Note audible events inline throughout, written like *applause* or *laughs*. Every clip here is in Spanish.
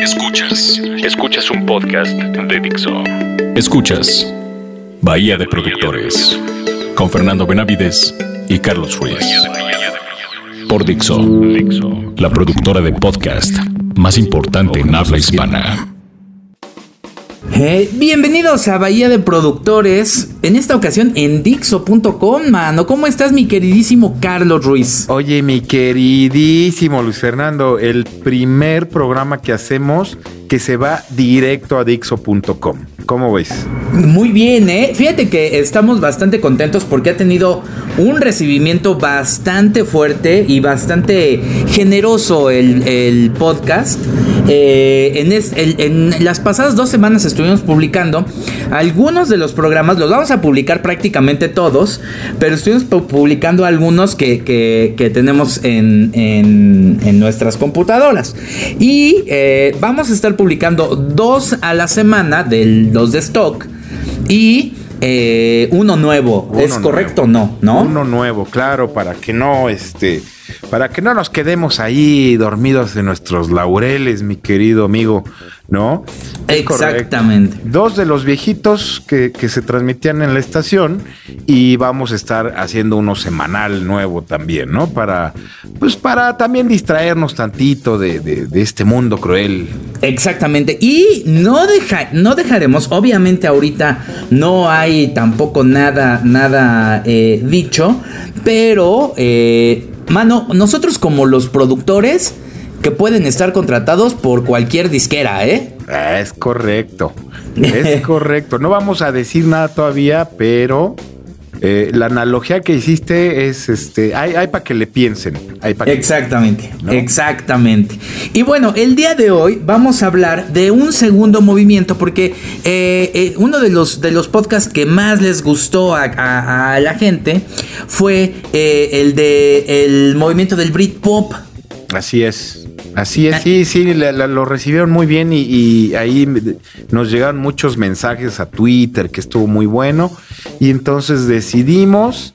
Escuchas. Escuchas un podcast de Dixo. Escuchas Bahía de Productores con Fernando Benavides y Carlos Ruiz. Por Dixo, la productora de podcast más importante en habla hispana. Bienvenidos a Bahía de Productores, en esta ocasión en Dixo.com, mano. ¿Cómo estás, mi queridísimo Carlos Ruiz? Oye, mi queridísimo Luis Fernando, el primer programa que hacemos que se va directo a Dixo.com. ¿Cómo ves? Muy bien, ¿eh? Fíjate que estamos bastante contentos porque ha tenido un recibimiento bastante fuerte y bastante generoso el, podcast. Eh, en, en, las pasadas dos semanas estuvimos publicando algunos de los programas, los vamos a publicar prácticamente todos, pero estuvimos publicando algunos que, que, tenemos en, en, nuestras computadoras. Y eh, vamos a estar publicando dos a la semana del de stock y eh, uno nuevo. ¿Es correcto o no? ¿No? Uno nuevo, claro, para que no, este, para que no nos quedemos ahí dormidos en nuestros laureles, mi querido amigo, ¿no? Exactamente. Dos de los viejitos que, se transmitían en la estación y vamos a estar haciendo uno semanal nuevo también, ¿no? Para, pues para también distraernos tantito de, este mundo cruel. Exactamente. Y no, deja, no dejaremos, obviamente ahorita no hay tampoco nada, nada eh, dicho, pero... Eh, Mano, nosotros como los productores que pueden estar contratados por cualquier disquera, ¿eh? Es correcto. *laughs* Es correcto. No vamos a decir nada todavía, pero eh, la analogía que hiciste es, este, hay, para que le piensen. exactamente, exactamente. Y bueno, el día de hoy vamos a hablar de un segundo movimiento porque eh, eh, uno de los, de los podcasts que más les gustó a, la gente fue el de el movimiento del Britpop. Así es. Así es, sí, sí, lo recibieron muy bien y, ahí nos llegaron muchos mensajes a Twitter que estuvo muy bueno y entonces decidimos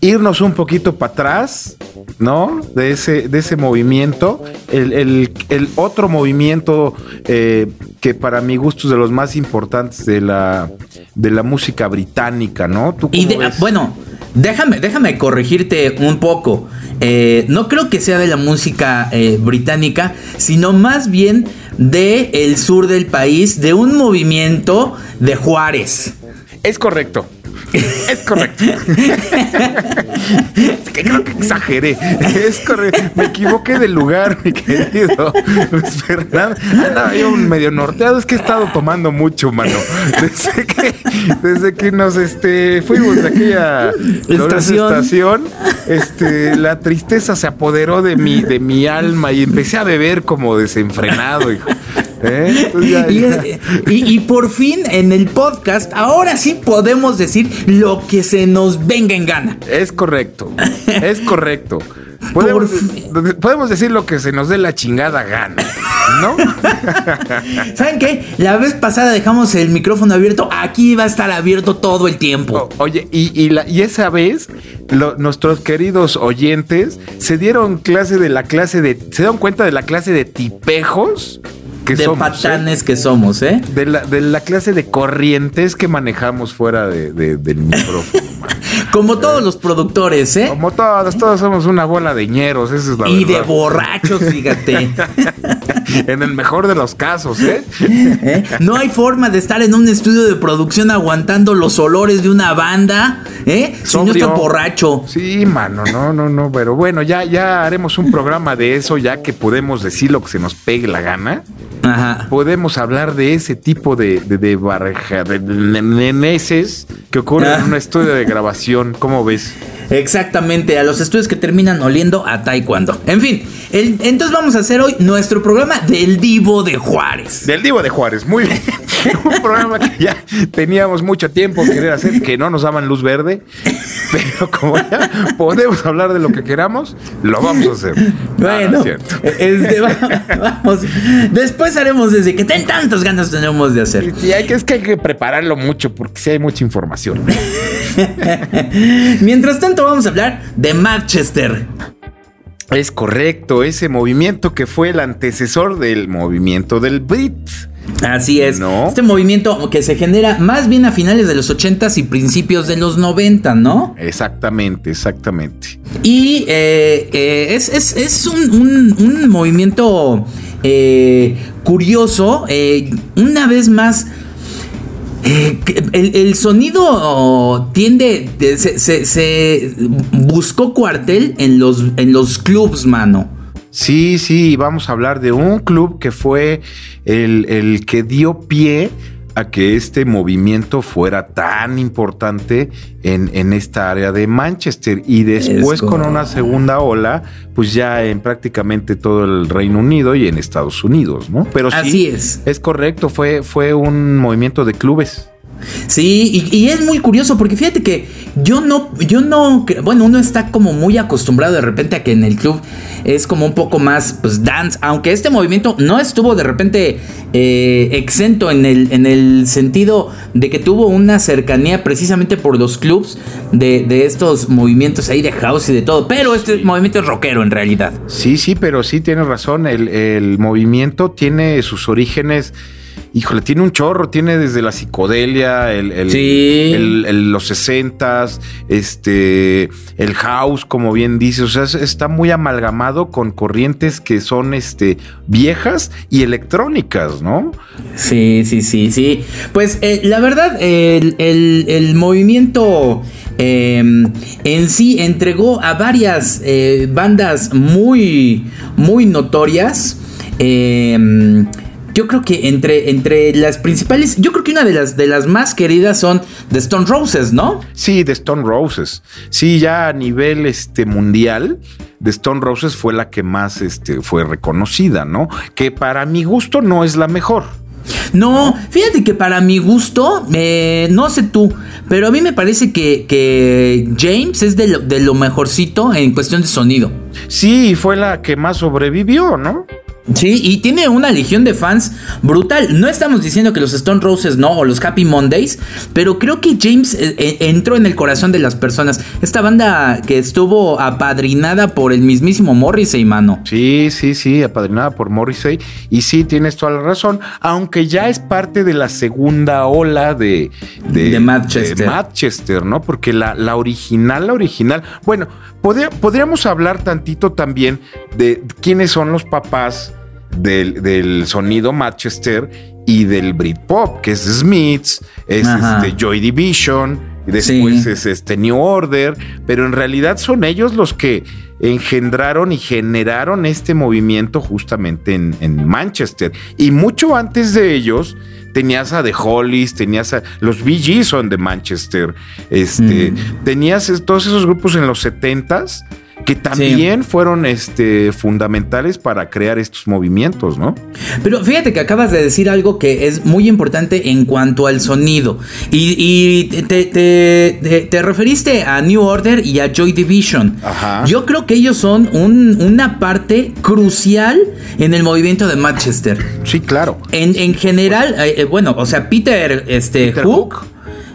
irnos un poquito para atrás, ¿no? De ese, de ese movimiento. El, otro movimiento eh, que para mi gusto es de los más importantes de la, de la música británica, ¿no? y bueno, déjame, déjame corregirte un poco. Eh, no creo que sea de la música eh, británica, sino más bien de el sur del país, de un movimiento de Juárez. Es correcto. *laughs* Es correcto. *laughs* es que creo que exageré. Es correcto. Me equivoqué del lugar, mi querido Luis Fernando. Andaba yo medio norteado. Es que he estado tomando mucho, mano. Desde que, desde que nos este, fuimos de aquella estación, estación este, la tristeza se apoderó de mi, de mi alma y empecé a beber como desenfrenado, hijo. ¿Eh? Y, por fin en el podcast, ahora sí podemos decir lo que se nos venga en gana. Es correcto, es correcto. Podemos, decir lo que se nos dé la chingada gana, ¿no? *laughs* ¿Saben qué? La vez pasada dejamos el micrófono abierto, aquí va a estar abierto todo el tiempo. oye, y, y, esa vez nuestros queridos oyentes se dieron clase de la clase de... ¿Se dieron cuenta de la clase de tipejos? De ¿eh? patanes que somos, ¿eh? De la, de la, clase de corrientes que manejamos fuera de, del micrófono. *laughs* Como todos los productores, ¿eh? Como todos, todos somos una bola de ñeros, eso es la y de borrachos, fíjate. *laughs* *laughs* en el mejor de los casos, ¿eh? ¿eh? No hay forma de estar en un estudio de producción aguantando los olores de una banda, ¿eh? Si no está borracho. Sí, mano, no, no, no, pero bueno, ya, ya haremos un programa de eso, ya que podemos decir lo que se nos pegue la gana. Ajá. Podemos hablar de ese tipo de, de, de barreja, de, neneses que ocurre en un estudio de grabación. ¿Cómo ves? Exactamente, a los estudios que terminan oliendo a taekwondo. En fin, entonces vamos a hacer hoy nuestro programa del Divo de Juárez. Del Divo de Juárez, muy bien. *laughs* Un programa que ya teníamos mucho tiempo querer hacer, que no nos daban luz verde, pero como ya podemos hablar de lo que queramos, lo vamos a hacer. Bueno, este, vamos. Después haremos desde que ten tantas ganas tenemos de hacer. Y hay que, es que hay que prepararlo mucho porque sí hay mucha información. *laughs* Mientras tanto, vamos a hablar de Manchester. Es correcto, ese movimiento que fue el antecesor del movimiento del Brit. Así es. Este movimiento que se genera más bien a finales de los 80s y principios de los 90, ¿no? Exactamente, exactamente. Y eh, eh, es, un, movimiento eh, curioso. una vez más. El, sonido tiende. Se, buscó cuartel en los, en los clubs, mano. Sí, sí, vamos a hablar de un club que fue el, que dio pie a que este movimiento fuera tan importante en, esta área de Manchester y después con una segunda ola, pues ya en prácticamente todo el Reino Unido y en Estados Unidos, ¿no? Pero sí, Así es. Es correcto, fue, fue un movimiento de clubes. Sí, y, es muy curioso porque fíjate que yo no, yo no, bueno, uno está como muy acostumbrado de repente a que en el club es como un poco más, pues, dance, aunque este movimiento no estuvo de repente eh, exento en el, en el sentido de que tuvo una cercanía precisamente por los clubs de, estos movimientos ahí de house y de todo, pero este movimiento es rockero en realidad. Sí, sí, pero sí tienes razón, el, el movimiento tiene sus orígenes híjole, tiene un chorro, tiene desde la psicodelia, el, los sesentas, este, el house, como bien dice, o sea, está muy amalgamado con corrientes que son, este, viejas y electrónicas, ¿no? Sí, sí, sí, sí. Pues eh, la verdad, el, movimiento em, en sí entregó a varias eh, bandas muy, muy notorias. Eh, yo creo que entre, entre las principales, yo creo que una de las, de las más queridas son The Stone Roses, ¿no? Sí, The Stone Roses. Sí, ya a nivel este, mundial, The Stone Roses fue la que más este, fue reconocida, ¿no? Que para mi gusto no es la mejor. No, fíjate que para mi gusto, eh, no sé tú, pero a mí me parece que, que James es de lo, de lo mejorcito en cuestión de sonido. Sí, fue la que más sobrevivió, ¿no? Sí, y tiene una legión de fans brutal. No estamos diciendo que los Stone Roses no, o los Happy Mondays, pero creo que James eh, eh, entró en el corazón de las personas. Esta banda que estuvo apadrinada por el mismísimo Morrissey, mano. Sí, sí, sí, apadrinada por Morrissey. Y sí, tienes toda la razón, aunque ya es parte de la segunda ola de, de, Manchester. Manchester, ¿no? Porque la, la original, la original, bueno, podríamos hablar tantito también de quiénes son los papás del, sonido Manchester y del Britpop, que es Smiths, es este Joy Division, y después es este New Order, pero en realidad son ellos los que engendraron y generaron este movimiento justamente en, Manchester. Y mucho antes de ellos, tenías a The Hollies, tenías a los Bee son de Manchester, este, mm. tenías todos esos grupos en los 70s que también fueron este, fundamentales para crear estos movimientos, ¿no? Pero fíjate que acabas de decir algo que es muy importante en cuanto al sonido. Y, te, referiste a New Order y a Joy Division. Ajá. Yo creo que ellos son una parte crucial en el movimiento de Manchester. Sí, claro. En, general, eh, eh, bueno, o sea, Peter, este, Hook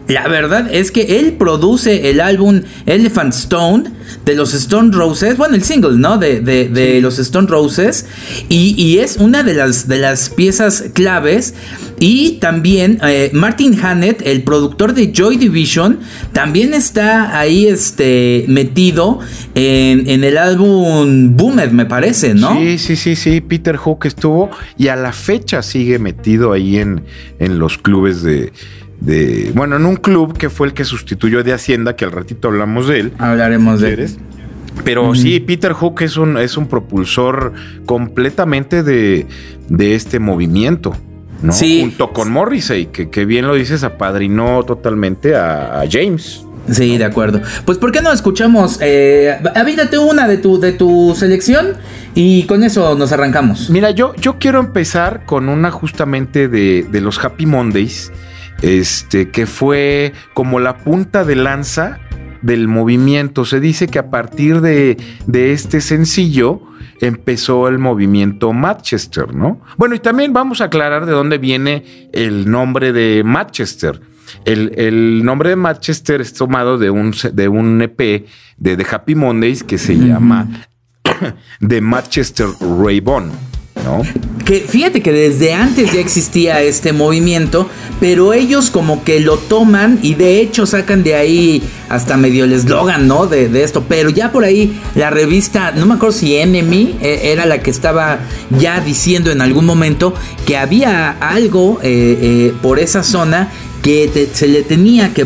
la verdad es que él produce el álbum Elephant Stone de los Stone Roses, bueno, el single, ¿no? De, los Stone Roses, y, es una de las, de las piezas claves. Y también eh, Martin Hannett, el productor de Joy Division, también está ahí este, metido en, el álbum Boomed, me parece, ¿no? Sí, sí, sí, sí, Peter Hook estuvo y a la fecha sigue metido ahí en, en los clubes de de, bueno, en un club que fue el que sustituyó de Hacienda, que al ratito hablamos de él. Hablaremos de él. Pero sí, Peter Hook es un, es un propulsor completamente de, de este movimiento. ¿no? Sí. Junto con Morrissey, que, que, bien lo dices, apadrinó totalmente a, James. Sí, de acuerdo. Pues, ¿por qué no escuchamos? Eh, una de tu, de tu selección y con eso nos arrancamos. Mira, yo, yo quiero empezar con una justamente de, de los Happy Mondays este, que fue como la punta de lanza del movimiento. Se dice que a partir de, este sencillo empezó el movimiento Manchester, ¿no? Bueno, y también vamos a aclarar de dónde viene el nombre de Manchester. El, nombre de Manchester es tomado de un, de un EP de The Happy Mondays que se llama *coughs* de Manchester Raybon. Que fíjate que desde antes ya existía este movimiento, pero ellos como que lo toman y de hecho sacan de ahí hasta medio el eslogan, ¿no? De, esto. Pero ya por ahí la revista, no me acuerdo si Enemy eh, era la que estaba ya diciendo en algún momento que había algo eh, eh, por esa zona que se le tenía que,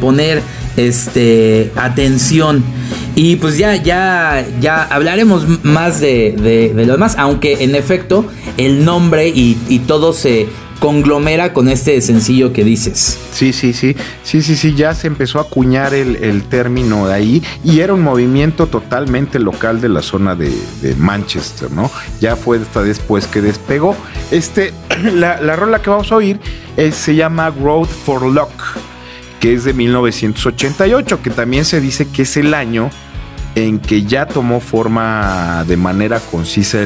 poner este atención y pues ya ya ya hablaremos más de, lo demás aunque en efecto el nombre y, todo se conglomera con este sencillo que dices. Sí, sí, sí, sí, sí, sí, ya se empezó a acuñar el, término de ahí y era un movimiento totalmente local de la zona de, Manchester, ¿no? Ya fue hasta después que despegó. Este, *clears throat* la, la rola que vamos a oír se llama Growth for Luck, que es de 1988, que también se dice que es el año en que ya tomó forma de manera concisa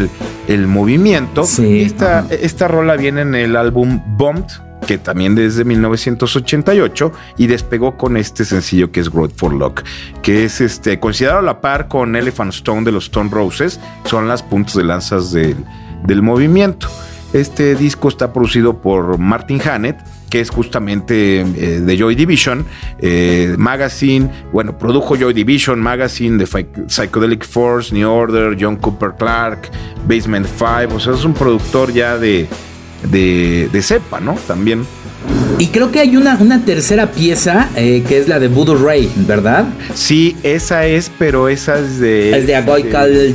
el, movimiento. Esta, esta rola viene en el álbum Bumped, que también desde 1988 y despegó con este sencillo que es Growth for Luck, que es este considerado a la par con Elephant Stone de los Stone Roses, son las puntos de lanzas del, del movimiento. Este disco está producido por Martin Hannett, que es justamente eh, de Joy Division eh, Magazine. Bueno, produjo Joy Division Magazine, de Psychedelic Force, New Order, John Cooper Clark, Basement 5. O sea, es un productor ya de, de, de cepa, ¿no? También. Y creo que hay una, una tercera pieza eh, que es la de Voodoo Ray, ¿verdad? Sí, esa es, pero esa es de. Es de A Boy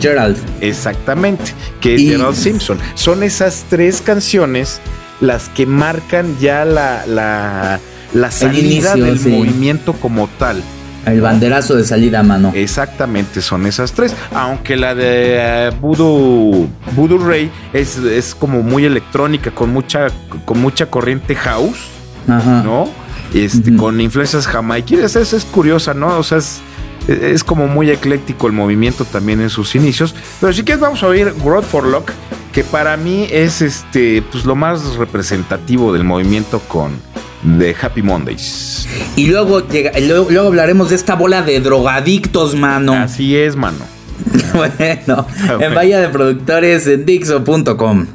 Gerald. Exactamente, que es Gerald Simpson. Son esas tres canciones las que marcan ya la, la, la salida del movimiento como tal. El banderazo de salida a mano. Exactamente, son esas tres. Aunque la de uh, Voodoo, Voodoo Ray es, es, como muy electrónica, con mucha, con mucha corriente house, ¿no? Este, Con influencias jamaiquinas. Es, es curiosa, ¿no? O sea, es, es como muy ecléctico el movimiento también en sus inicios. Pero si quieres vamos a oír Growth for Luck, que para mí es este, pues lo más representativo del movimiento con The Happy Mondays. Y luego, llega, luego, hablaremos de esta bola de drogadictos, mano. Así es, mano. *laughs* bueno, en *laughs* Vaya de Productores en Dixo.com.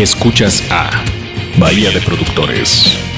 Escuchas a Bahía de Productores.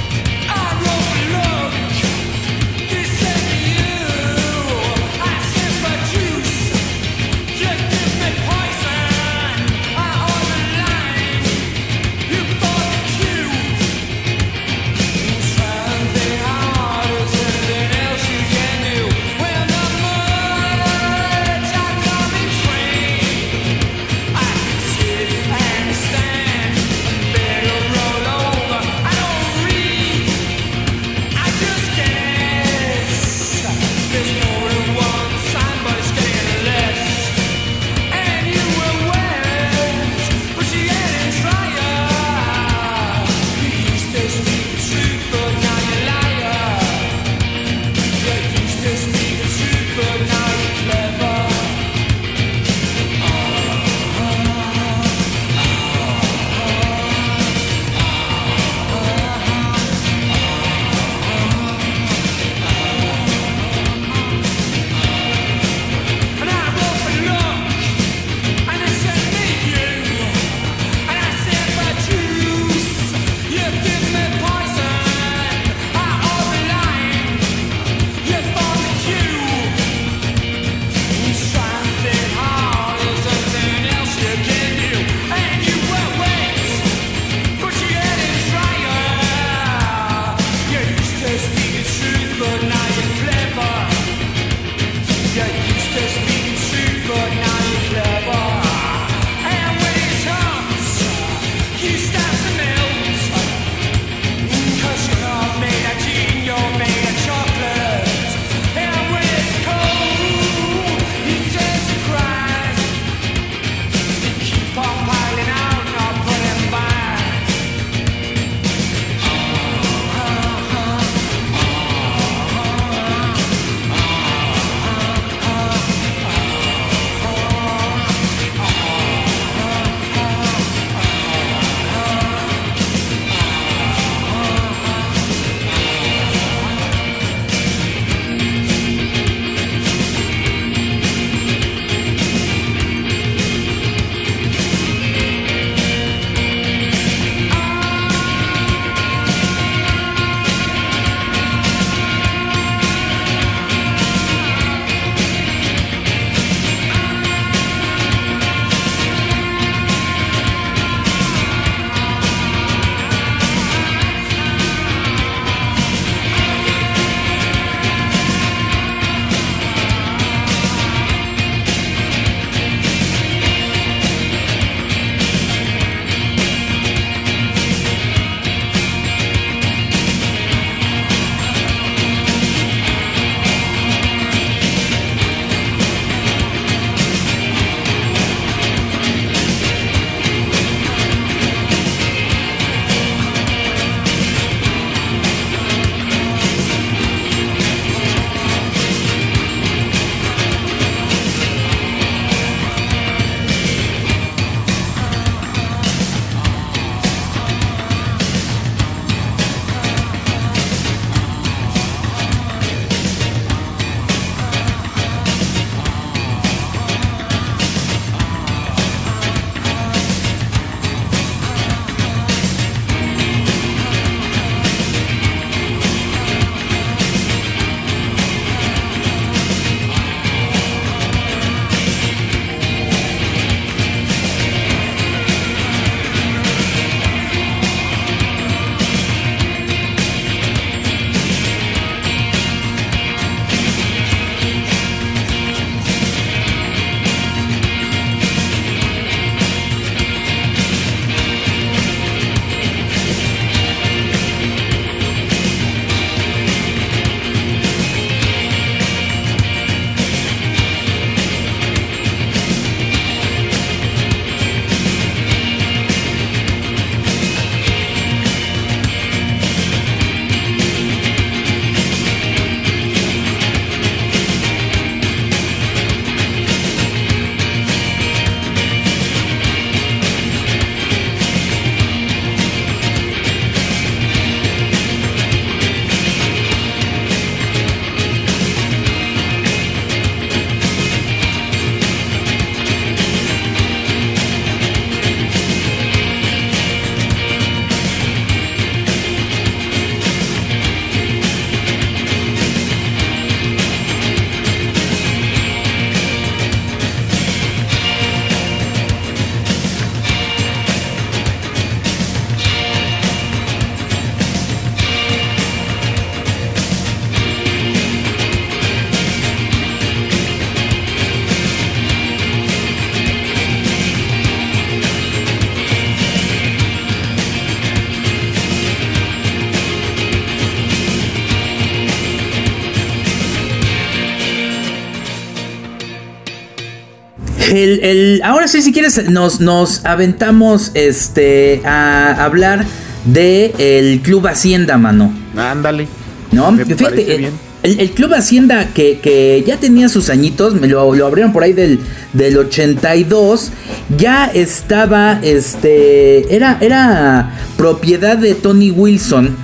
El, ahora sí, si quieres, nos, nos aventamos este, a hablar de el Club Hacienda, mano. Ándale. No, fíjate, bien. El, Club Hacienda que, ya tenía sus añitos, me lo, lo, abrieron por ahí del, del 82, ya estaba, este, era, era propiedad de Tony Wilson,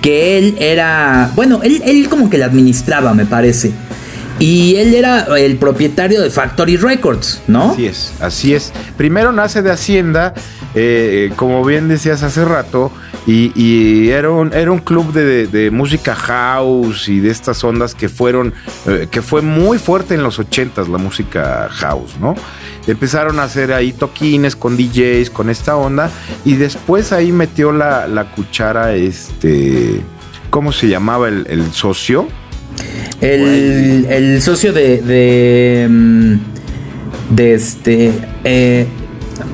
que él era, bueno, él, él como que la administraba, me parece. Y él era el propietario de Factory Records, ¿no? Así es, así es. Primero nace de Hacienda, eh, como bien decías hace rato, y, era, un, club de, música house y de estas ondas que fueron, eh, que fue muy fuerte en los ochentas la música house, ¿no? Empezaron a hacer ahí toquines con DJs, con esta onda, y después ahí metió la, cuchara, este, ¿cómo se llamaba el socio? El, socio de, de, mm, de este eh,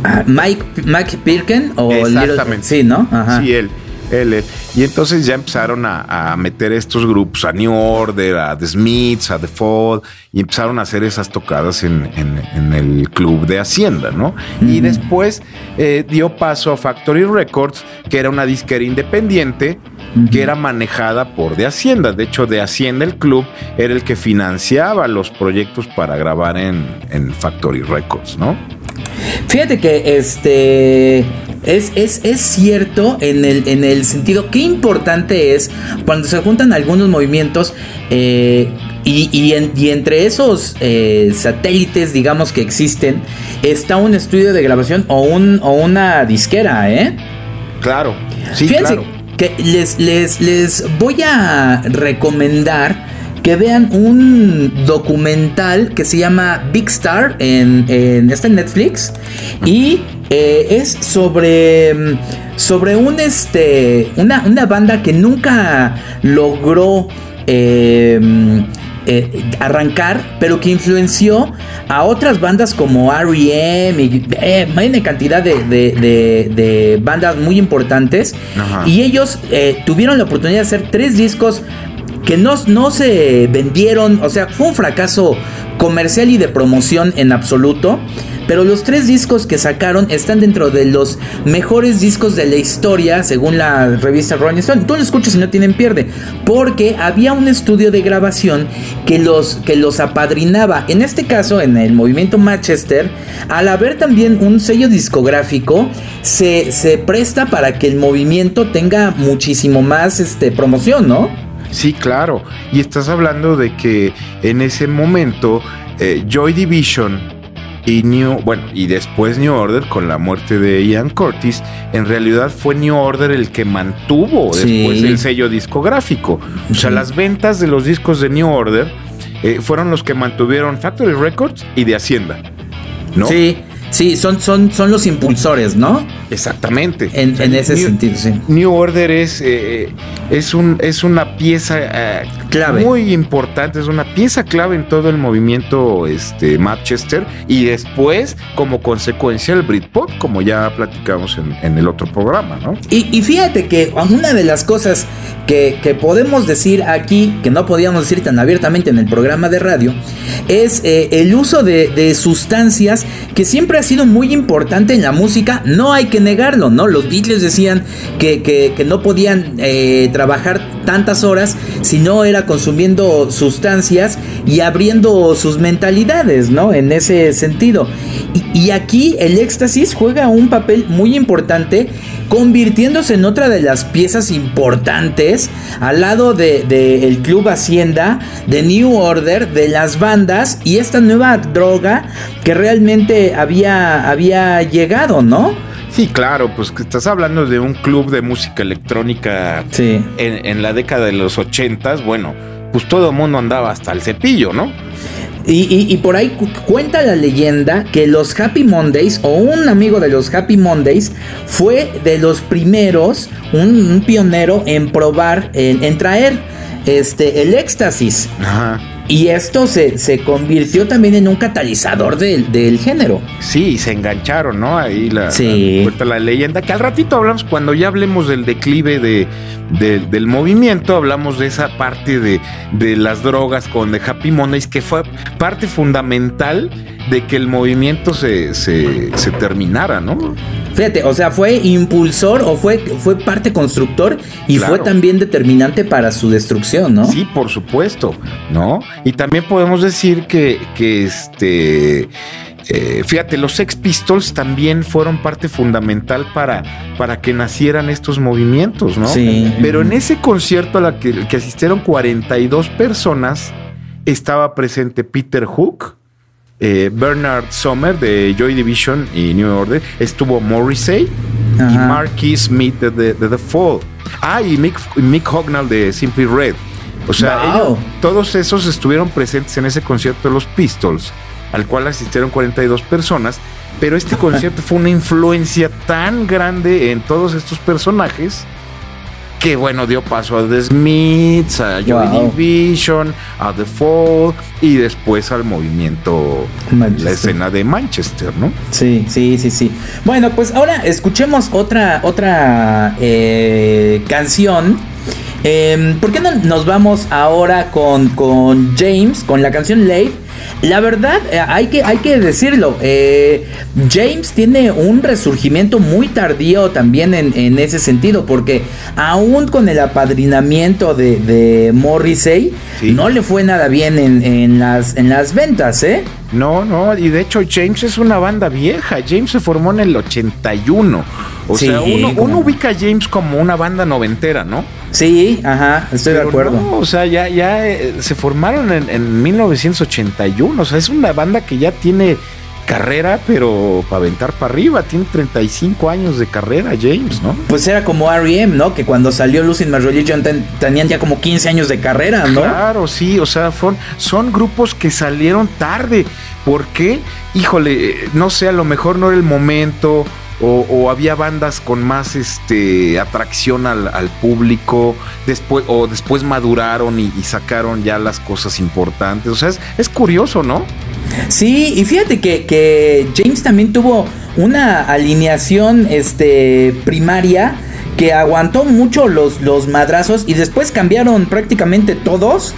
ah, Mike, Mike Pirken o Exactamente. sí, ¿no? Sí, él, él, Y entonces ya empezaron a, meter estos grupos, a New Order, a The Smiths, a The Fall, y empezaron a hacer esas tocadas en, el club de Hacienda, ¿no? Y después eh, dio paso a Factory Records, que era una disquera independiente que era manejada por de Hacienda. De hecho, de Hacienda el club era el que financiaba los proyectos para grabar en, Factory Records, ¿no? Fíjate que este es, es, cierto en el, en el sentido qué importante es cuando se juntan algunos movimientos eh, y, entre esos eh, satélites, digamos que existen, está un estudio de grabación o, un, o una disquera, ¿eh? Claro, sí, claro que les, les, les voy a recomendar que vean un documental que se llama Big Star en, está Netflix y eh, es sobre sobre un este una, una banda que nunca logró eh, eh, arrancar, pero que influenció a otras bandas como R.E.M. y eh, una cantidad de, bandas muy importantes. Y ellos eh, tuvieron la oportunidad de hacer tres discos que no, no se vendieron, o sea, fue un fracaso comercial y de promoción en absoluto. Pero los tres discos que sacaron están dentro de los mejores discos de la historia, según la revista Rolling Stone. Tú lo escuchas y no tienen pierde, porque había un estudio de grabación que los, que los apadrinaba. En este caso, en el movimiento Manchester, al haber también un sello discográfico, se, se presta para que el movimiento tenga muchísimo más este, promoción, ¿no? Sí, claro. Y estás hablando de que en ese momento eh, Joy Division y New, bueno, y después New Order con la muerte de Ian Curtis, en realidad fue New Order el que mantuvo después el sello discográfico. O sea, las ventas de los discos de New Order eh, fueron los que mantuvieron Factory Records y de Hacienda. ¿No? Sí. Sí, son, son, son los impulsores, ¿no? Exactamente. En, ese sentido, sí. New Order es, eh, es, un, es una pieza eh, clave. Muy importante, es una pieza clave en todo el movimiento este, Manchester y después, como consecuencia, el Britpop, como ya platicamos en, el otro programa, ¿no? Y, fíjate que una de las cosas que, podemos decir aquí, que no podíamos decir tan abiertamente en el programa de radio, es eh, el uso de, de sustancias que siempre sido muy importante en la música, no hay que negarlo, ¿no? Los Beatles decían que, no podían eh, trabajar tantas horas si no era consumiendo sustancias y abriendo sus mentalidades, ¿no? En ese sentido. Y, aquí el éxtasis juega un papel muy importante convirtiéndose en otra de las piezas importantes al lado del de, el Club Hacienda, de New Order, de las bandas y esta nueva droga que realmente había, había llegado, ¿no? Sí, claro, pues que estás hablando de un club de música electrónica en, en, la década de los ochentas, bueno, pues todo el mundo andaba hasta el cepillo, ¿no? Y, por ahí cuenta la leyenda que los Happy Mondays o un amigo de los Happy Mondays fue de los primeros, un, pionero en probar, en, traer este, el éxtasis. Ajá. Y esto se, se convirtió también en un catalizador del, del género. Sí, se engancharon, ¿no? Ahí la, sí. la, la, leyenda, que al ratito hablamos, cuando ya hablemos del declive de, de, del movimiento, hablamos de esa parte de, de las drogas con The Happy Mondays, que fue parte fundamental de que el movimiento se, se, se terminara, ¿no? Fíjate, o sea, fue impulsor o fue, fue parte constructor y claro. fue también determinante para su destrucción, ¿no? Sí, por supuesto, ¿no? Y también podemos decir que, que este. Eh, fíjate, los Sex Pistols también fueron parte fundamental para, para que nacieran estos movimientos, ¿no? Sí. Pero en ese concierto a la que, que asistieron 42 personas, estaba presente Peter Hook, eh, Bernard Sommer de Joy Division y New Order, estuvo Morrissey Ajá. y Marquis Smith de, de, de, The Fall. Ah, y Mick, Mick Hognall de Simply Red. O sea, Wow. ellos- todos esos estuvieron presentes en ese concierto de los Pistols, al cual asistieron 42 personas. Pero este concierto fue una influencia tan grande en todos estos personajes que, bueno, dio paso a The Smiths, a Joy Wow. Division, a The Fall y después al movimiento, Manchester. la escena de Manchester, ¿no? Sí, sí, sí, sí. Bueno, pues ahora escuchemos otra, otra eh, canción. Eh, ¿Por qué no nos vamos ahora con, con James, con la canción Late? La verdad, eh, hay, que, hay que decirlo, eh, James tiene un resurgimiento muy tardío también en, en ese sentido, porque aún con el apadrinamiento de, de Morrissey, Sí. no le fue nada bien en, en las, en las ventas, ¿eh? No, no, y de hecho James es una banda vieja. James se formó en el 81. O Sí, sea, uno, como- uno ubica a James como una banda noventera, ¿no? Sí, ajá, estoy de acuerdo. no, o sea, ya, ya eh, se formaron en, en 1981. O sea, es una banda que ya tiene carrera, pero para aventar para arriba. Tiene 35 años de carrera, James, ¿no? Pues era como R.E.M., ¿no? Que cuando salió Losing My Religion ten- tenían ya como 15 años de carrera, ¿no? Claro, sí, o sea, son, son grupos que salieron tarde. ¿Por qué? Híjole, no sé, a lo mejor no era el momento. O, o había bandas con más este atracción al, al público. Después, o después maduraron y, y sacaron ya las cosas importantes. O sea, es, es curioso, ¿no? Sí, y fíjate que, que James también tuvo una alineación este, primaria que aguantó mucho los, los madrazos y después cambiaron prácticamente todos.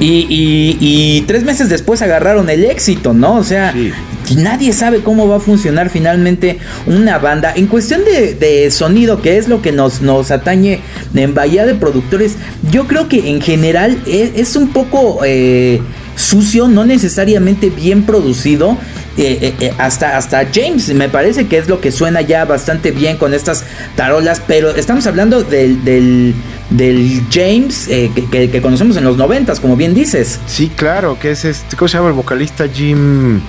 Y, y- y tres meses después agarraron el éxito, ¿no? O sea, Sí. nadie sabe cómo va a funcionar finalmente una banda. En cuestión de, de sonido, que es lo que nos, nos atañe en Bahía de Productores, yo creo que en general es, es un poco eh, sucio, no necesariamente bien producido. Eh, eh, eh, hasta, hasta James me parece que es lo que suena ya bastante bien con estas tarolas, pero estamos hablando del, del, del James eh, que, que- que conocemos en los noventas, como bien dices. Sí, claro, que es este, ¿cómo se llama el vocalista? Jim.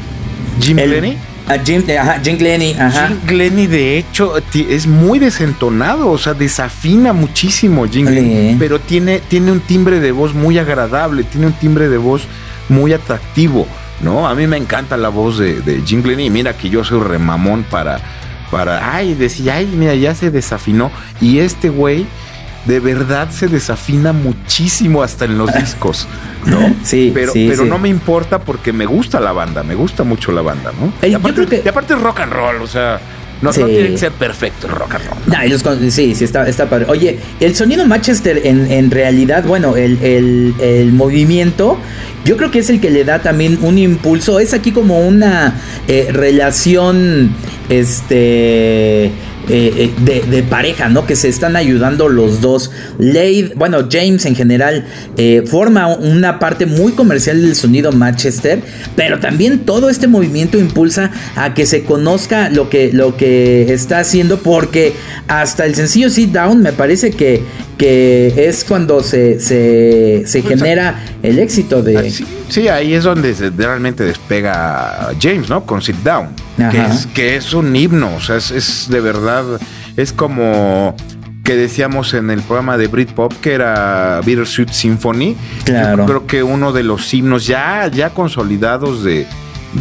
Jim El- Glennie. a Jim, ajá, Jim Glennie, ajá. Jim Glennie, de hecho, es muy desentonado, o sea, desafina muchísimo Jim Glennie, Sí. pero tiene, tiene un timbre de voz muy agradable, tiene un timbre de voz muy atractivo, ¿no? A mí me encanta la voz de, de Jim Glennie, y mira que yo soy remamón para, para, ay, decía, ay, mira, ya se desafinó, y este güey de verdad se desafina muchísimo hasta en los *laughs* discos, ¿no? Sí, pero, sí, pero sí. no me importa porque me gusta la banda, me gusta mucho la banda, ¿no? Y, aparte, creo que- y aparte es rock and roll, o sea, no, Sí. no tiene que ser perfecto el rock and roll. Nah, con- sí, sí, está, está padre. Oye, el sonido Manchester en, en realidad, bueno, el, el- el movimiento, yo creo que es el que le da también un impulso. Es aquí como una eh, relación, este... eh, eh, de, pareja, ¿no? Que se están ayudando los dos. Lade, bueno, James en general eh, forma una parte muy comercial del sonido Manchester, pero también todo este movimiento impulsa a que se conozca lo que, lo que está haciendo, porque hasta el sencillo Sit Down me parece que, que es cuando se, se, se genera el éxito de... Ah, Sí, sí, ahí es donde realmente despega James, ¿no? Con Sit Down, que es, que es un himno, o sea, es, es de verdad, es como que decíamos en el programa de Britpop que era Bittersweet Symphony. Claro. Yo creo que uno de los himnos ya, ya consolidados de,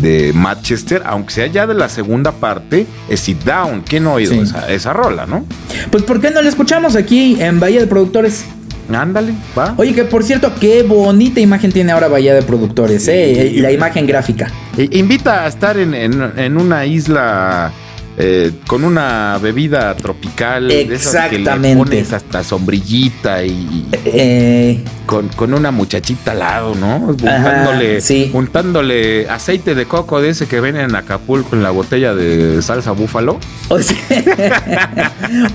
de Manchester, aunque sea ya de la segunda parte, es Sit Down. ¿Quién no ha oído Sí. esa, esa rola, no? Pues ¿por qué no lo escuchamos aquí en Bahía de Productores? Ándale, va. Oye, que por cierto, qué bonita imagen tiene ahora Bahía de Productores, ¿eh? La imagen gráfica. Invita a estar en, en una isla eh, con una bebida tropical. Exactamente. De hasta sombrillita y. Eh, con, con, una muchachita al lado, ¿no? Untándole, untándole aceite de coco de ese que ven en Acapulco en la botella de salsa búfalo. O,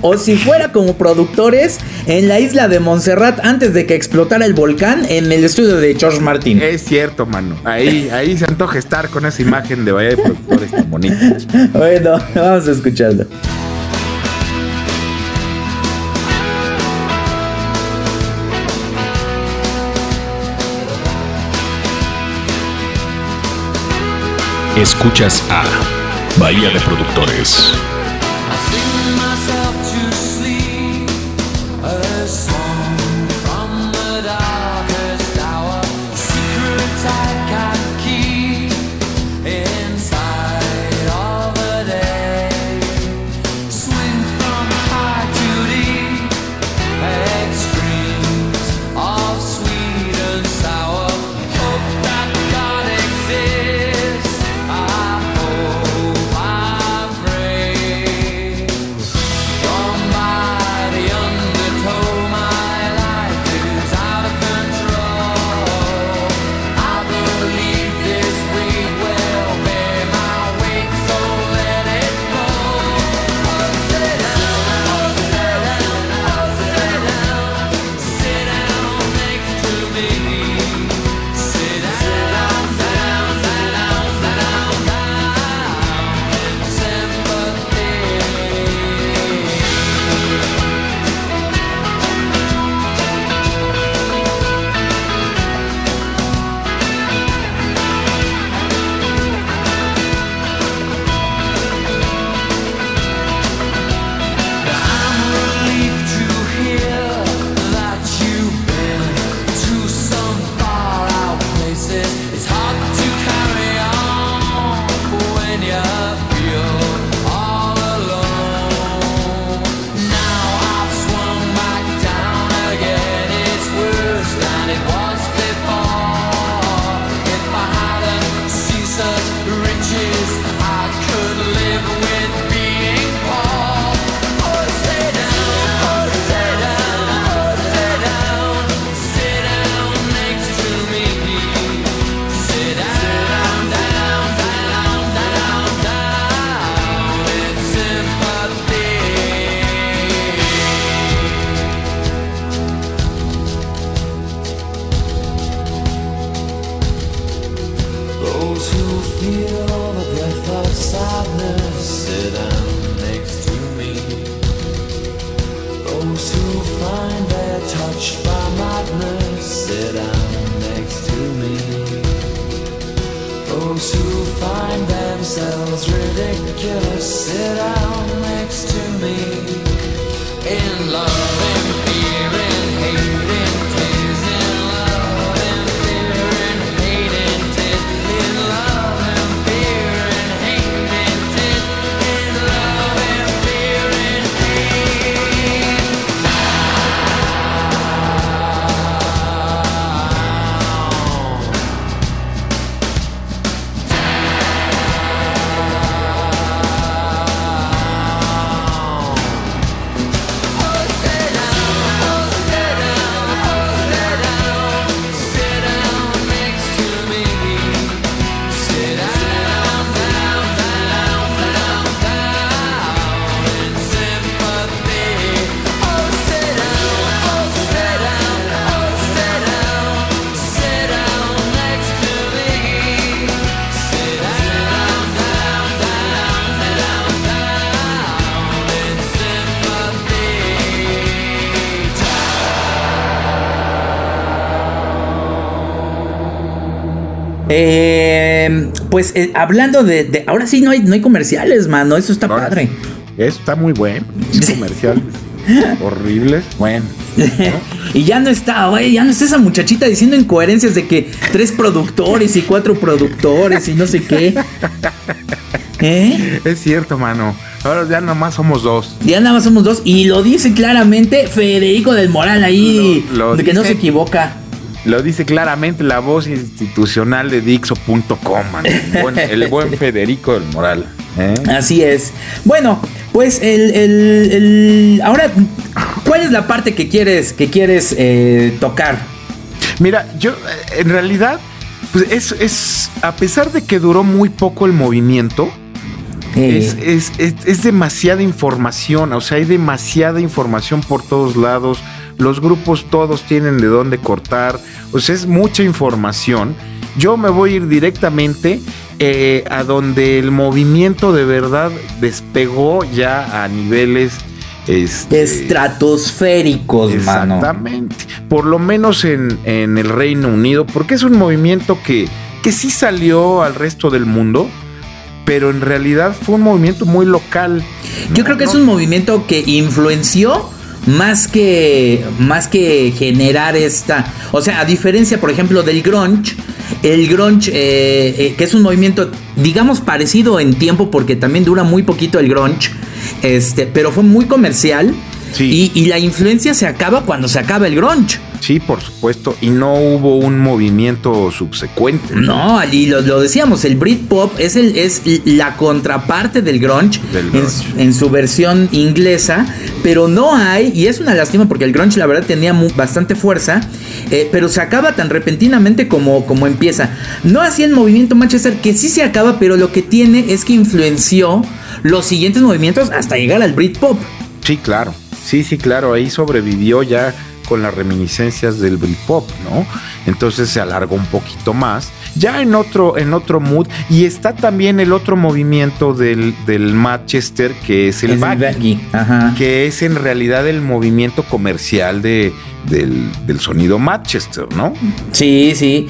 *laughs* o si fuera como productores en la isla de Montserrat antes de que explotara el volcán en el estudio de George Martin. Es cierto, mano. Ahí, ahí se antoja estar con esa imagen de Bahía de Productores tan bonita. *laughs* Bueno, Vamos a escucharlo. Escuchas a Bahía de Productores. Eh, pues eh, hablando de, Ahora sí no hay, no hay comerciales, mano. Eso está padre. Eso está muy bueno. *laughs* Comercial. horrible. Bueno. *laughs* y ya no está, güey, ya no está esa muchachita diciendo incoherencias de que tres productores y cuatro productores y no sé qué. *laughs* ¿Eh? Es cierto, mano. ahora ya nada más somos dos. Ya nada más somos dos. Y lo dice claramente Federico del Moral ahí, de que no se equivoca. Lo dice claramente la voz institucional de Dixo.com, *laughs* el, buen Federico del Moral. ¿eh? Así es. Bueno, pues el, el, ahora, ¿cuál es la parte que quieres, que quieres eh, tocar? Mira, yo en realidad, pues es, es, a pesar de que duró muy poco el movimiento, es, es, es, demasiada información, o sea, hay demasiada información por todos lados los grupos todos tienen de dónde cortar, o sea, es mucha información. Yo me voy a ir directamente eh, a donde el movimiento de verdad despegó ya a niveles este, estratosféricos, exactamente. Por lo menos en, el Reino Unido, porque es un movimiento que, que sí salió al resto del mundo, pero en realidad fue un movimiento muy local. Yo creo que es un movimiento que influenció más que más que generar esta, o sea, a diferencia, por ejemplo, del grunge, el grunge eh, eh, que es un movimiento digamos parecido en tiempo porque también dura muy poquito el grunge, este, pero fue muy comercial. Y, y, la influencia se acaba cuando se acaba el grunge. Sí, por supuesto, y no hubo un movimiento subsecuente. No, allí lo, decíamos, el Britpop es, el, es la contraparte del grunge, En, su versión inglesa, pero no hay, y es una lástima porque el grunge la verdad tenía bastante fuerza, eh, pero se acaba tan repentinamente como, como empieza. No así el movimiento Manchester, que sí se acaba, pero lo que tiene es que influenció los siguientes movimientos hasta llegar al Britpop. Sí, claro, sí, sí, claro, ahí sobrevivió ya con las reminiscencias del Britpop, ¿no? Entonces se alargó un poquito más, ya en otro, en otro mood, y está también el otro movimiento del, del Manchester, que es el, baggy, que es en realidad el movimiento comercial de, del, sonido Manchester, ¿no? Sí, sí.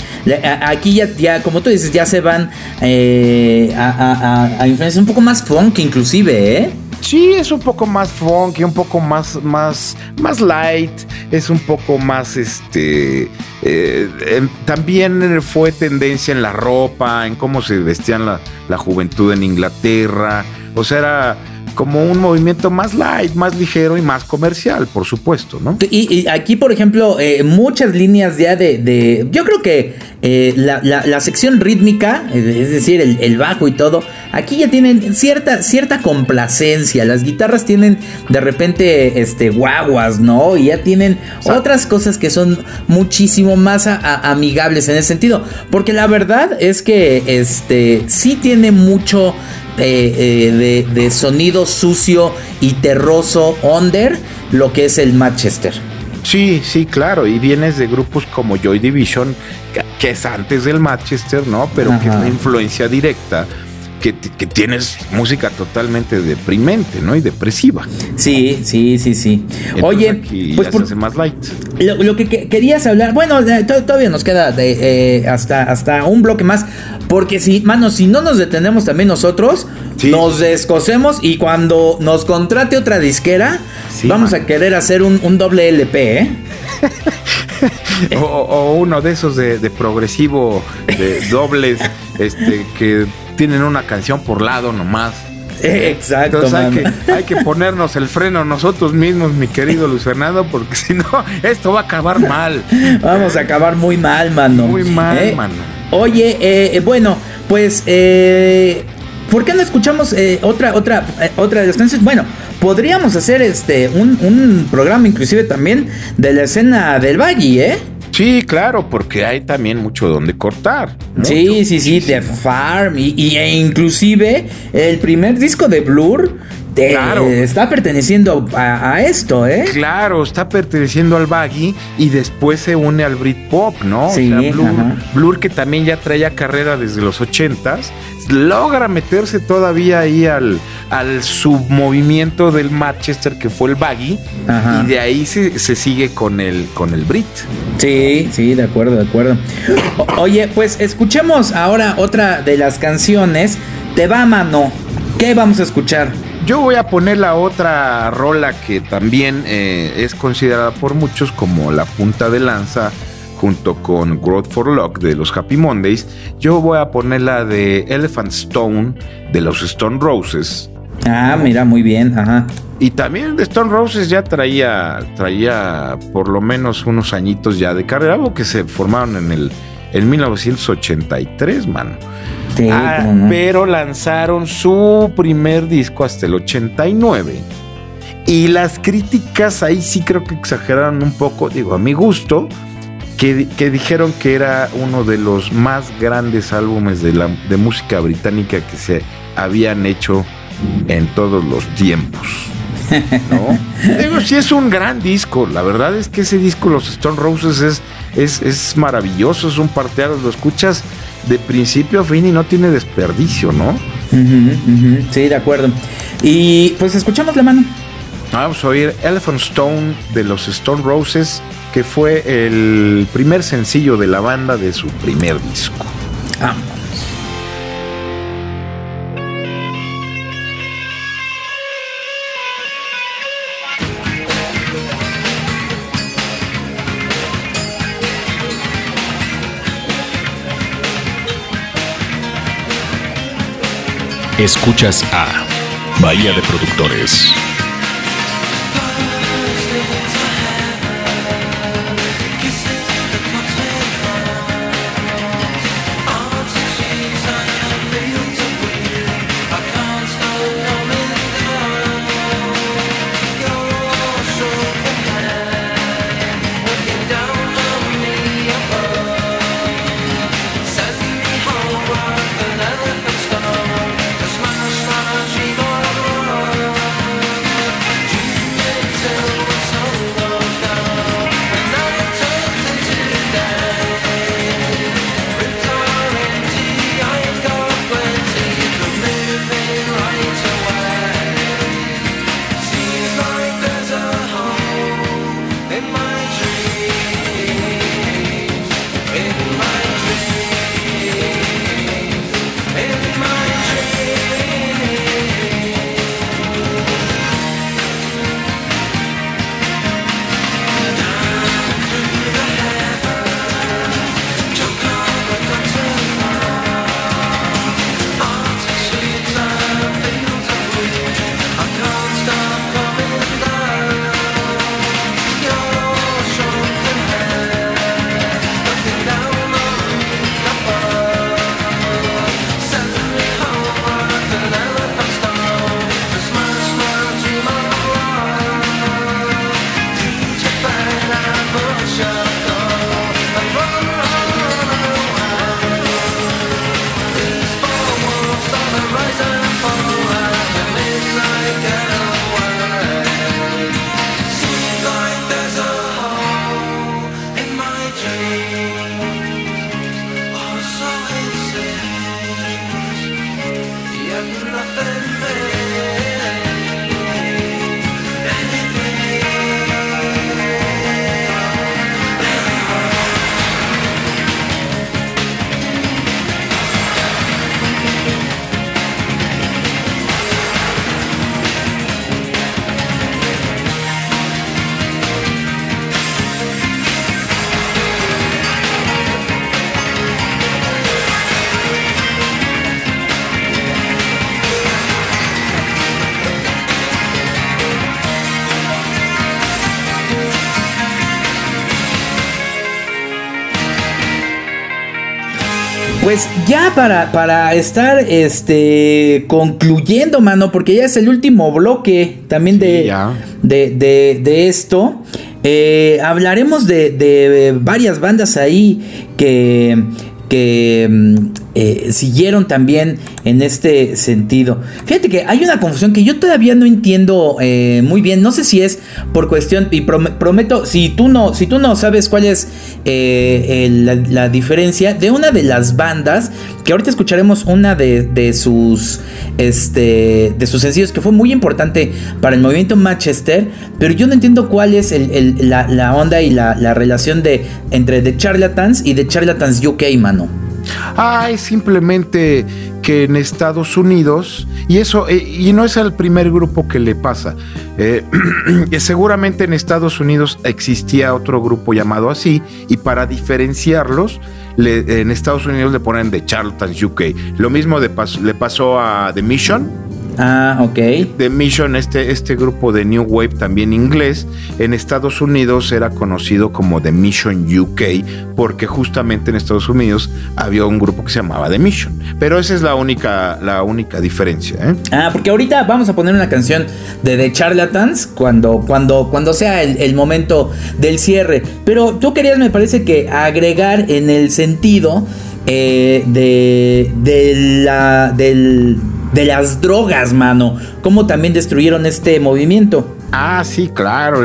Aquí ya, ya como tú dices, ya se van eh, a, a, a influencias un poco más funk inclusive, ¿eh? Sí, es un poco más funky, un poco más, más, más light, es un poco más, este, eh, em, también fue tendencia en la ropa, en cómo se vestían la, la juventud en Inglaterra, o sea, era como un movimiento más light, más ligero y más comercial, por supuesto, ¿no? Y, aquí, por ejemplo, eh, muchas líneas ya de, yo creo que eh, la, sección rítmica, es decir, el, bajo y todo, aquí ya tienen cierta, cierta complacencia. Las guitarras tienen de repente este, guaguas, ¿no? Y ya tienen otras cosas que son muchísimo más amigables en ese sentido. Porque la verdad es que este, sí tiene mucho eh, de, sonido sucio y terroso under lo que es el Manchester. Sí, sí, claro, y vienes de grupos como Joy Division, que, es antes del Manchester, ¿no? Pero que es una influencia directa que, tienes música totalmente deprimente, ¿no? Y depresiva. Sí, sí, sí, sí. Oye, pues por, hace más light. Lo, que, querías hablar, bueno, todavía nos queda eh, hasta, hasta un bloque más, porque si, mano, si no nos detenemos también nosotros, nos descosemos y cuando nos contrate otra disquera, vamos a querer hacer un, doble LP, ¿eh? o, uno de esos de, de progresivo, de *laughs* dobles, este, que tienen una canción por lado nomás. Exacto. Entonces hay que, ponernos el freno nosotros mismos, mi querido Luis Fernando, porque *laughs* si no, esto va a acabar mal. Vamos a acabar muy mal, mano. Muy mal, ¿Eh? mano. Oye, eh, eh, bueno, pues, ¿por qué no escuchamos otra, otra, otra de las canciones? Bueno, podríamos hacer este un, un programa inclusive también de la escena del Valle, ¿eh? Sí, claro, porque hay también mucho donde cortar. Sí, sí, sí, The Farm y, e inclusive el primer disco de Blur claro. está perteneciendo a, esto, ¿eh? Claro, está perteneciendo al baggy y después se une al Britpop, ¿no? Sí, Blur, Blur, que también ya traía carrera desde los ochentas, logra meterse todavía ahí al, al submovimiento del Manchester que fue el baggy y de ahí se, sigue con el, con el Brit. Sí, sí, de acuerdo, de acuerdo. oye, pues escuchemos ahora otra de las canciones. Te va mano. ¿Qué vamos a escuchar? Yo voy a poner la otra rola que también eh, es considerada por muchos como la punta de lanza junto con Growth for Luck de los Happy Mondays. Yo voy a poner la de Elephant Stone de los Stone Roses. Ah, mira, muy bien, ajá. Y también Stone Roses ya traía, traía por lo menos unos añitos ya de carrera, algo que se formaron en el en 1983, mano. Ah, pero lanzaron su primer disco hasta el 89. Y las críticas ahí sí creo que exageraron un poco, digo, a mi gusto, que, dijeron que era uno de los más grandes álbumes de, la, de música británica que se habían hecho en todos los tiempos. ¿No? *laughs* Digo, sí es un gran disco. La verdad es que ese disco, los Stone Roses, es, es, es maravilloso, es un parteado. Lo escuchas de principio a fin y no tiene desperdicio, ¿no? Sí, de acuerdo. Y pues escuchamos la mano. Vamos a oír Elephant Stone de los Stone Roses, que fue el primer sencillo de la banda de su primer disco. Ah. Escuchas a Bahía de Productores. Ya para, para estar este concluyendo, mano, porque ya es el último bloque también de, de, de, esto. Eh, hablaremos de, de varias bandas ahí que, que mm, eh, siguieron también en este sentido. Fíjate que hay una confusión que yo todavía no entiendo eh, muy bien. No sé si es por cuestión y prometo si tú no si tú no sabes cuál es eh, la, diferencia de una de las bandas que ahorita escucharemos una de, sus este de sus sencillos que fue muy importante para el movimiento Manchester, pero yo no entiendo cuál es la, onda y la, relación de entre The Charlatans y The Charlatans UK, mano. Ah, es simplemente que en Estados Unidos, y eso, eh, y no es el primer grupo que le pasa, eh, *clears throat* seguramente en Estados Unidos existía otro grupo llamado así, y para diferenciarlos, en Estados Unidos le ponen The Charlatans UK. Lo mismo le pasó a The Mission, Ah, ok. The Mission, este, este grupo de New Wave también inglés, en Estados Unidos era conocido como The Mission UK, porque justamente en Estados Unidos había un grupo que se llamaba The Mission. Pero esa es la única, la única diferencia. ¿eh? Ah, porque ahorita vamos a poner una canción de The Charlatans cuando, cuando, cuando sea el, momento del cierre. Pero tú querías, me parece que agregar en el sentido eh, de, de, la, del, de las drogas, mano. Cómo también destruyeron este movimiento. Ah, sí, claro.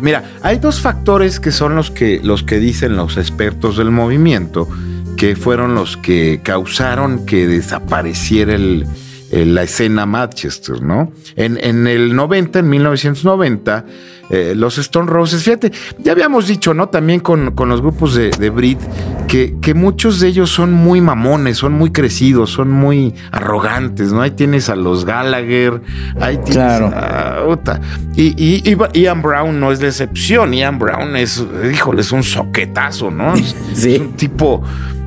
mira, hay dos factores que son los que, los que dicen los expertos del movimiento, que fueron los que causaron que desapareciera el, la escena Manchester, ¿no? En, en el 90, en 1990, eh, los Stone Roses. Fíjate, ya habíamos dicho, ¿no? También con, los grupos de, de Brit, que, que, muchos de ellos son muy mamones, son muy crecidos, son muy arrogantes, ¿no? Ahí tienes a los Gallagher, ahí tienes claro. a... Y, y, Ian Brown no es de excepción, Ian Brown es, híjole, es un soquetazo, ¿no? *laughs* Sí. Es un tipo...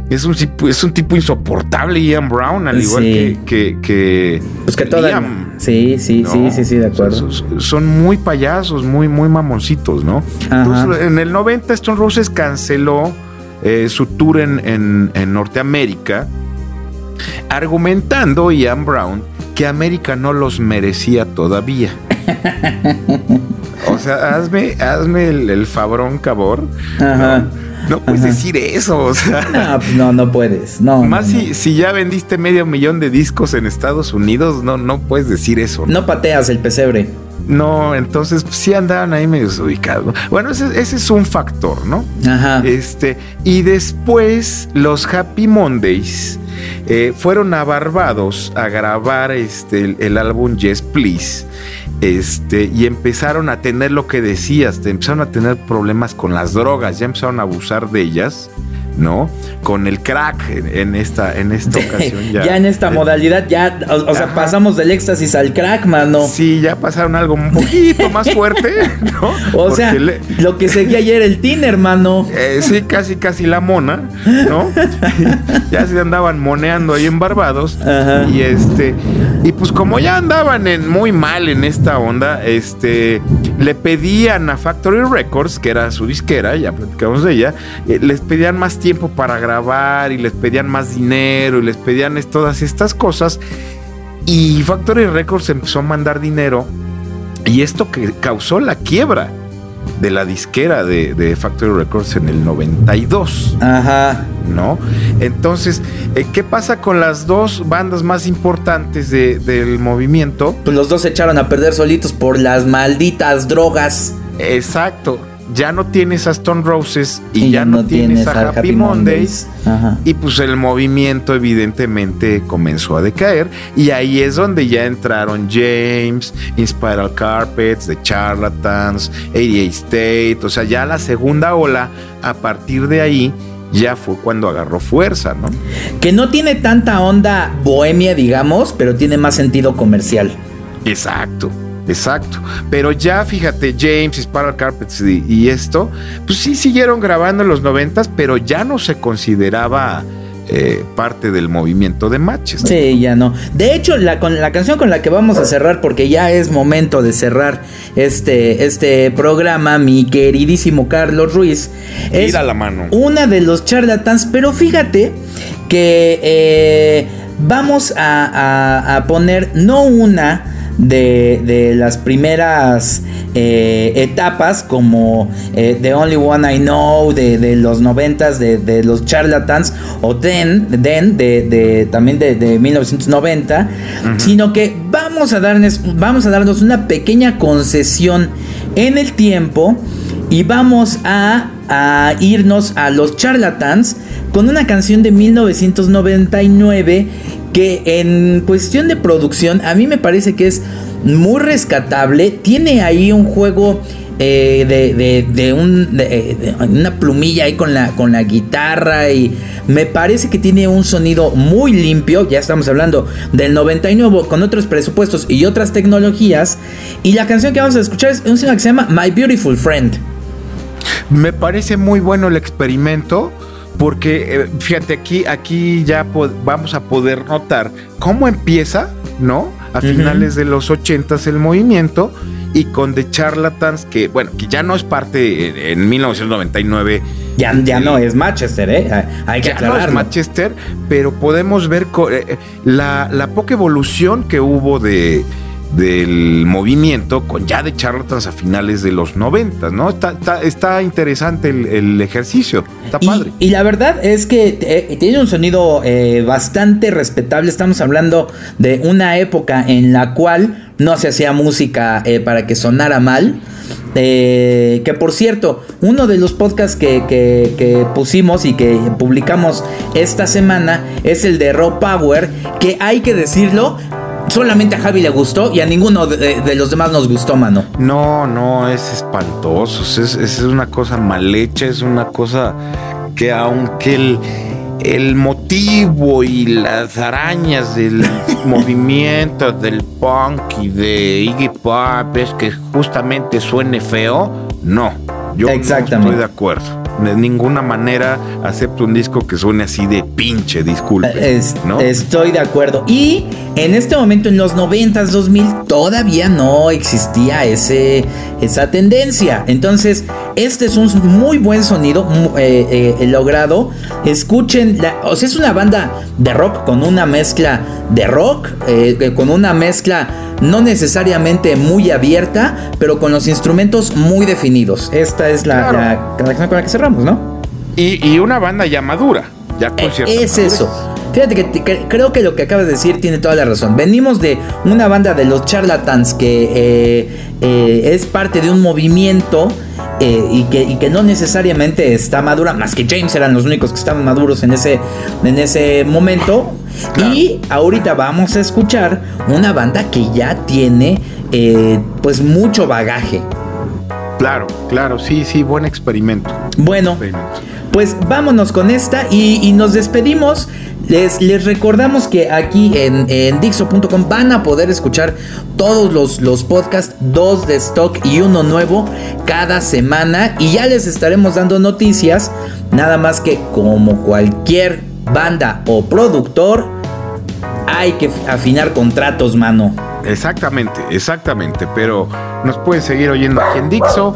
Es un, es un tipo insoportable Ian Brown, al igual que, que, Pues que toda... Sí, sí, sí, sí, sí, de acuerdo. Son, muy payasos, muy, muy mamoncitos, ¿no? Entonces, en el 90 Stone Roses canceló eh, su tour en, en, Norteamérica, argumentando Ian Brown que América no los merecía todavía. *laughs* o sea, hazme, hazme el, fabrón cabor. Ajá. No puedes decir eso, o sea. No, pues no, no puedes. No. Más si, si ya vendiste medio millón de discos en Estados Unidos, no, no puedes decir eso. No, pateas el pesebre. No, entonces pues, sí andaban ahí medio ubicados. Bueno, ese, es un factor, ¿no? Ajá. Este, y después los Happy Mondays eh, fueron a Barbados a grabar este, el, el álbum Yes Please este, y empezaron a tener lo que decías, empezaron a tener problemas con las drogas, ya empezaron a abusar de ellas. ¿no? Con el crack en, esta, en esta *laughs* ocasión. Ya, en esta modalidad, ya, o, sea, pasamos del éxtasis al crack, mano. Sí, ya pasaron algo un poquito más fuerte, *laughs* ¿no? O sea, lo que seguía ayer el tin, hermano. Eh, sí, casi, casi la mona, ¿no? *laughs* ya se andaban moneando ahí en Barbados. Y este, y pues como ya andaban en, muy mal en esta onda, este, le pedían a Factory Records, que era su disquera, ya platicamos de ella, eh, les pedían más tiempo para grabar y les pedían más dinero y les pedían todas estas cosas. Y Factory Records empezó a mandar dinero y esto que causó la quiebra de la disquera de, Factory Records en el 92. Ajá. ¿No? Entonces, eh, ¿qué pasa con las dos bandas más importantes del movimiento? Pues los dos se echaron a perder solitos por las malditas drogas. Exacto ya no tienes a Stone Roses y, ya, no, tienes, a Happy, Mondays. Y pues el movimiento evidentemente comenzó a decaer. Y ahí es donde ya entraron James, Inspiral Carpets, The Charlatans, 88 State. O sea, ya la segunda ola, a partir de ahí, ya fue cuando agarró fuerza, ¿no? Que no tiene tanta onda bohemia, digamos, pero tiene más sentido comercial. Exacto. Exacto. Pero ya fíjate, James, Spiral Carpets y, esto, pues sí siguieron grabando en los noventas, pero ya no se consideraba eh, parte del movimiento de matches. Sí, ya no. De hecho, la, con, la canción con la que vamos a cerrar, porque ya es momento de cerrar este, este programa, mi queridísimo Carlos Ruiz, es la mano. una de los charlatans, pero fíjate que eh, vamos a poner no una, de, las primeras eh, etapas como eh, The Only One I Know de, los noventas de, los charlatans o Den, Den de, también de, 1990 sino que vamos a, darnos, vamos a darnos una pequeña concesión en el tiempo y vamos a, a irnos a los charlatans con una canción de 1999 que en cuestión de producción a mí me parece que es muy rescatable. Tiene ahí un juego eh, de, de, un, una plumilla ahí con la, con la guitarra y me parece que tiene un sonido muy limpio. Ya estamos hablando del 99 con otros presupuestos y otras tecnologías. Y la canción que vamos a escuchar es una que se llama My Beautiful Friend. Me parece muy bueno el experimento porque eh, fíjate aquí, aquí ya vamos a poder notar cómo empieza ¿no? A finales de los ochentas el movimiento y con The Charlatans, que bueno, que ya no es parte en 1999. Ya, ya no es Manchester, ¿eh? Hay que ya no es Manchester, pero podemos ver eh, la, la poca evolución que hubo de, del movimiento con ya de charlatans a finales de los 90, ¿no? Está, está, interesante el, ejercicio, está padre. Y, la verdad es que eh, tiene un sonido eh, bastante respetable. Estamos hablando de una época en la cual no se hacía música eh, para que sonara mal. que por cierto, uno de los podcasts que, que, pusimos y que publicamos esta semana es el de Raw Power, que hay que decirlo, solamente a Javi le gustó y a ninguno de, los demás nos gustó, mano. No, no, es espantoso. Es, es una cosa mal hecha, es una cosa que aunque el, el motivo y las arañas del *laughs* movimiento del punk y de Iggy Pop es que justamente suene feo, no. Yo no estoy de acuerdo de ninguna manera acepto un disco que suene así de pinche, disculpe. Eh, ¿no? Estoy de acuerdo. Y en este momento, en los 90s, 2000, todavía no existía ese, esa tendencia. Entonces, este es un muy buen sonido eh, eh, logrado. Escuchen, o sea, es una banda de rock con una mezcla de rock, con una mezcla no necesariamente muy abierta, pero con los instrumentos muy definidos. Esta es la, canción con la que cerramos, ¿no? Y, una banda ya madura, ya con eh, Es eso. Fíjate que, creo que lo que acabas de decir tiene toda la razón. Venimos de una banda de los charlatans que eh, eh, es parte de un movimiento y, que, y, que, no necesariamente está madura, más que James eran los únicos que estaban maduros en ese, en ese momento. Y ahorita vamos a escuchar una banda que ya tiene pues mucho bagaje. Claro, claro, sí, sí, buen experimento. Bueno, pues vámonos con esta y, nos despedimos. Les, les, recordamos que aquí en, en Dixo.com van a poder escuchar todos los, los podcasts, dos de stock y uno nuevo cada semana. Y ya les estaremos dando noticias. Nada más que como cualquier banda o productor, hay que afinar contratos, mano. Exactamente, exactamente. Pero nos pueden seguir oyendo aquí en Dixo.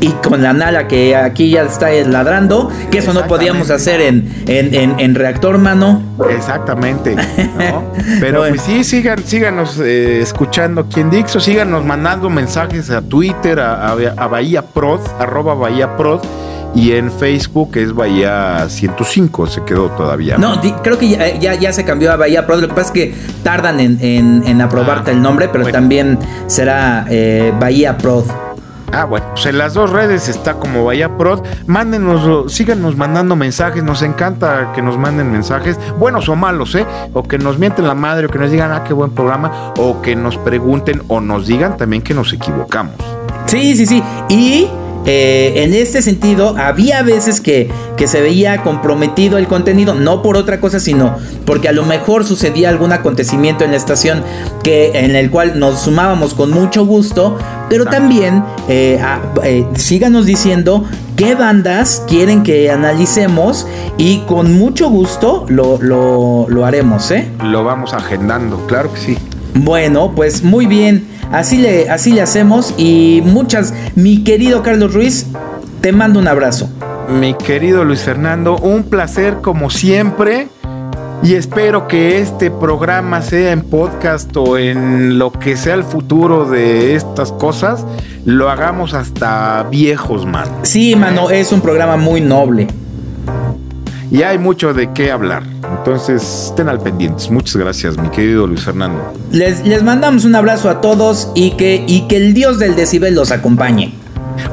Y con la Nala que aquí ya está ladrando, que eso no podíamos hacer en, en, reactor, mano. Exactamente. *laughs* Pero pues sí, sigan, síganos eh, escuchando aquí en Dixo, síganos mandando mensajes a Twitter, a, a Bahía Prod, arroba Bahía Prod y en Facebook es Bahía 105, se quedó todavía. No, creo que ya, ya, se cambió a Bahía Prod. Lo que pasa es que tardan en, en, aprobarte ah, el nombre, pero también será eh, Bahía Prod. Ah, bueno, pues en las dos redes está como Bahía Prod. Mándenos, síganos mandando mensajes. Nos encanta que nos manden mensajes, buenos o malos, ¿eh? O que nos mienten la madre, o que nos digan, ah, qué buen programa, o que nos pregunten, o nos digan también que nos equivocamos. Sí, sí, sí. Y eh, en este sentido, había veces que, que, se veía comprometido el contenido, no por otra cosa, sino porque a lo mejor sucedía algún acontecimiento en la estación que, en el cual nos sumábamos con mucho gusto, pero también eh, eh, síganos diciendo qué bandas quieren que analicemos y con mucho gusto lo, lo, lo haremos, ¿eh? Lo vamos agendando, claro que sí. Bueno, pues muy bien. Así le, así le hacemos y muchas, mi querido Carlos Ruiz, te mando un abrazo. Mi querido Luis Fernando, un placer como siempre. Y espero que este programa sea en podcast o en lo que sea el futuro de estas cosas, lo hagamos hasta viejos, man. Sí, mano, es un programa muy noble y hay mucho de qué hablar. Entonces, estén al pendientes. Muchas gracias, mi querido Luis Fernando. Les, les mandamos un abrazo a todos y que, y que el dios del decibel los acompañe.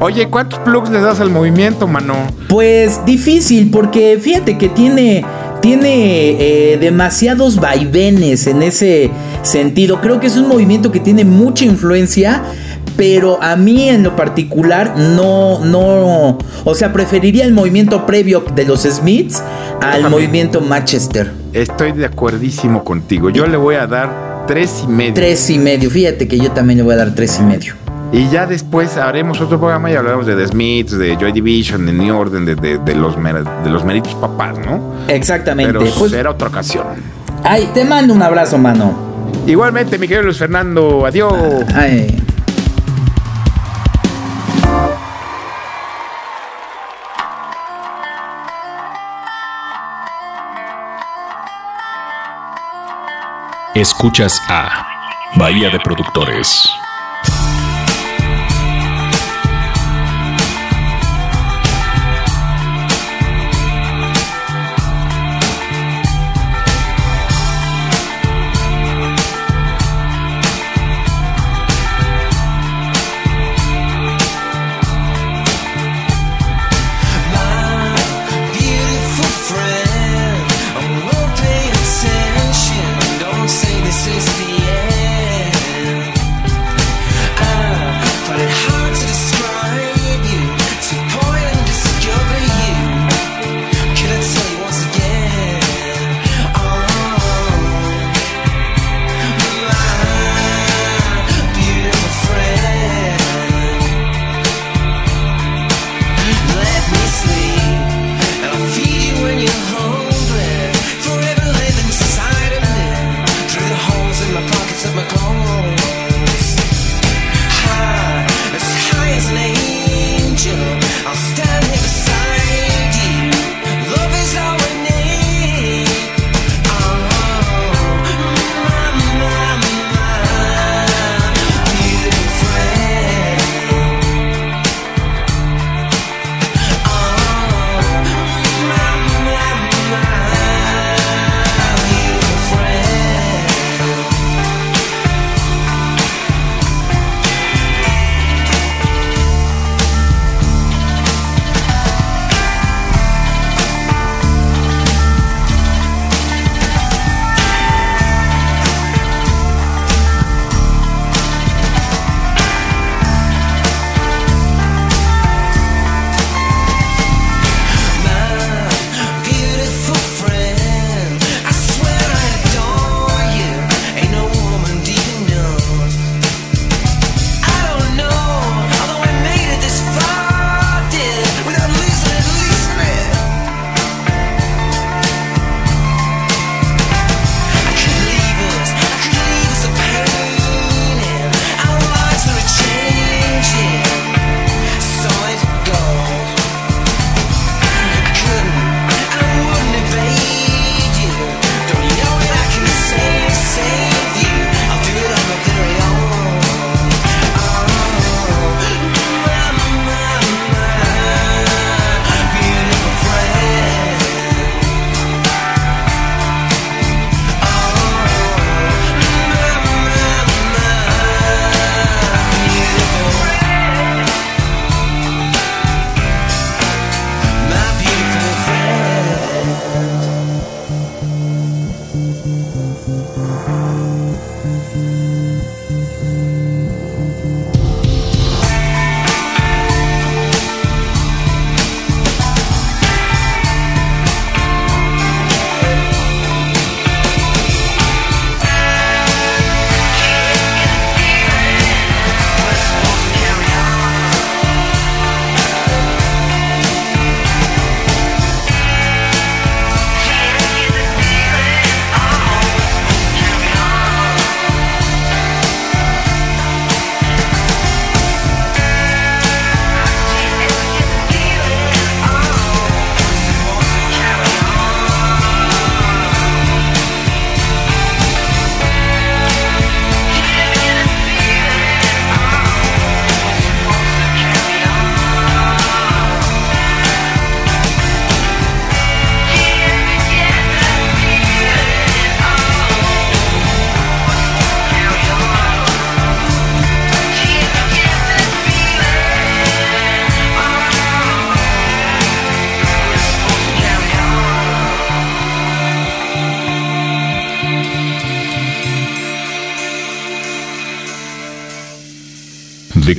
Oye, ¿cuántos plugs le das al movimiento, mano? Pues difícil, porque fíjate que tiene, tiene eh, demasiados vaivenes en ese sentido. Creo que es un movimiento que tiene mucha influencia pero a mí en lo particular no, no, o sea, preferiría el movimiento previo de los Smiths al movimiento Manchester. Estoy de acuerdísimo contigo. Yo le voy a dar tres y medio. Tres y medio. Fíjate que yo también le voy a dar tres y medio. Y ya después haremos otro programa y hablaremos de The Smiths, de Joy Division, de New Order, de, de, los, de los meritos papás, ¿no? Exactamente. Pero pues, será otra ocasión. Ay, te mando un abrazo, mano. Igualmente, mi querido Luis Fernando, adiós. Ay. Escuchas a Bahía de Productores.